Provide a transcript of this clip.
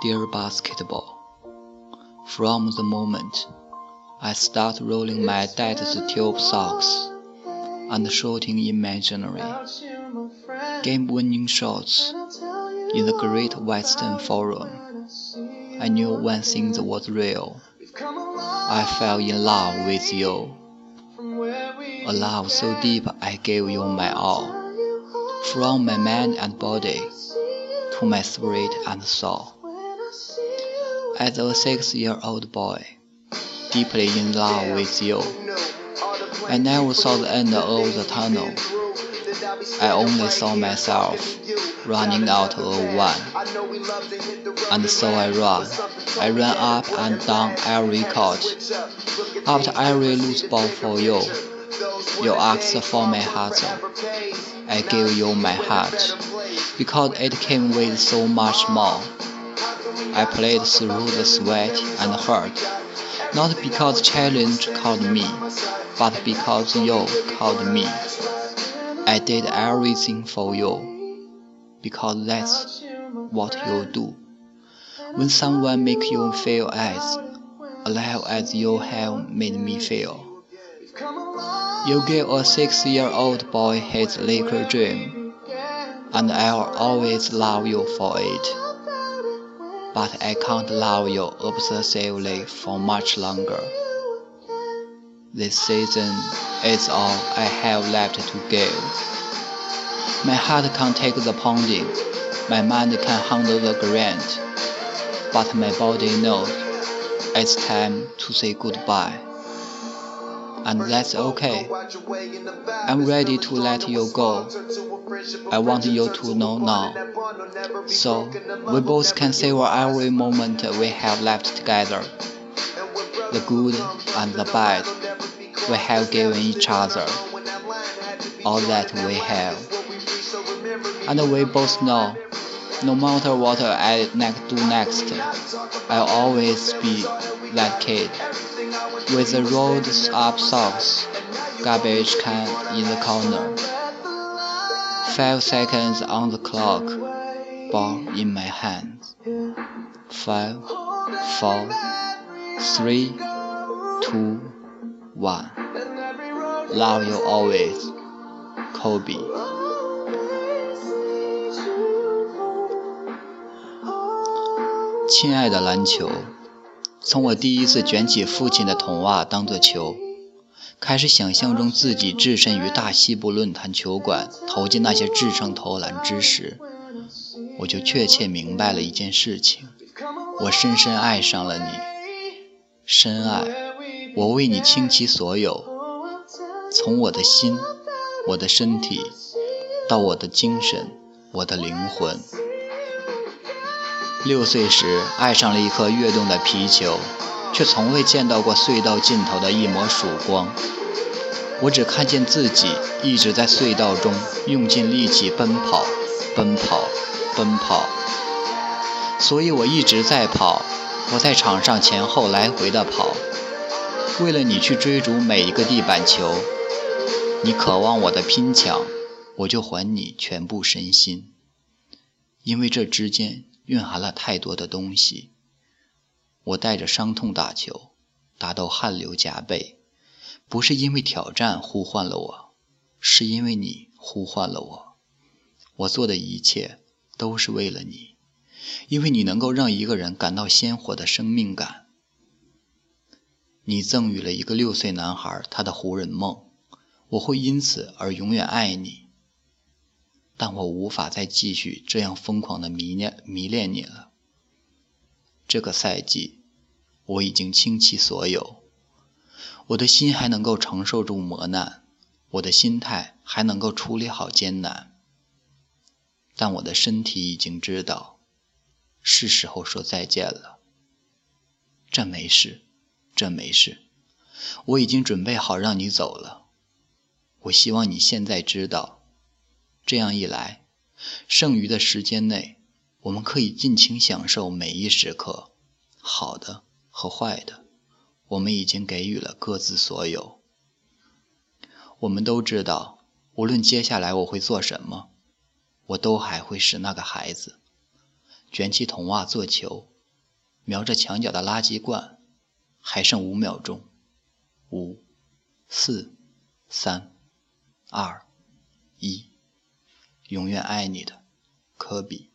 Dear basketball, from the moment I start rolling my dad's tube socks and shooting imaginary game-winning shots in the Great Western Forum, I knew one thing was real. I fell in love with you. A love so deep I gave you my all, from my mind and body to my spirit and soul. As a six-year-old boy, deeply in love with you, I never saw the end of the tunnel. I only saw myself running out of one. And so I ran. I ran up and down every court. After every loose ball for you, you asked for my heart. I gave you my heart, because it came with so much more. I played through the sweat and hurt, not because challenge called me, but because you called me. I did everything for you, because that's what you do. When someone makes you feel as alive as you have made me feel. You give a six-year-old boy his Laker dream, and I'll always love you for it. But I can't love you obsessively for much longer. This season is all I have left to give. My heart can take the pounding, my mind can handle the grind, but my body knows it's time to say goodbye and that's okay. I'm ready to let you go. I want you to know now. So we both can savor every moment we have left together. The good and the bad we have given each other. All that we have. And we both know, no matter what I do next, I'll always be that kid with the rolled up socks, garbage can in the corner. Five seconds on the clock, ball in my hands. Five, four, three, two, one. Love you always, Kobe. 亲爱的篮球。从我第一次卷起父亲的筒袜当作球， 开始想象中自己置身于大西部论坛球馆，投进那些制胜投篮之时，我就确切明白了一件事情：我深深爱上了你，深爱，我为你倾其所有，从我的心、我的身体，到我的精神、我的灵魂。六岁时爱上了一颗跃动的皮球，却从未见到过隧道尽头的一抹曙光。我只看见自己一直在隧道中用尽力气奔跑，奔跑，奔跑。所以我一直在跑，我在场上前后来回的跑，为了你去追逐每一个地板球。你渴望我的拼抢，我就还你全部身心，因为这之间。蕴含了太多的东西。我带着伤痛打球，打到汗流浃背，不是因为挑战呼唤了我，是因为你呼唤了我。我做的一切都是为了你，因为你能够让一个人感到鲜活的生命感。你赠予了一个六岁男孩他的湖人梦，我会因此而永远爱你。但我无法再继续这样疯狂的迷恋迷恋你了。这个赛季，我已经倾其所有，我的心还能够承受住磨难，我的心态还能够处理好艰难。但我的身体已经知道，是时候说再见了。这没事，这没事，我已经准备好让你走了。我希望你现在知道。这样一来，剩余的时间内，我们可以尽情享受每一时刻，好的和坏的我们已经给予了各自所有。我们都知道无论接下来我会做什么我都还会是那个孩子。卷起筒袜做球瞄着墙角的垃圾罐还剩五秒钟五四三二一。永远爱你的科比。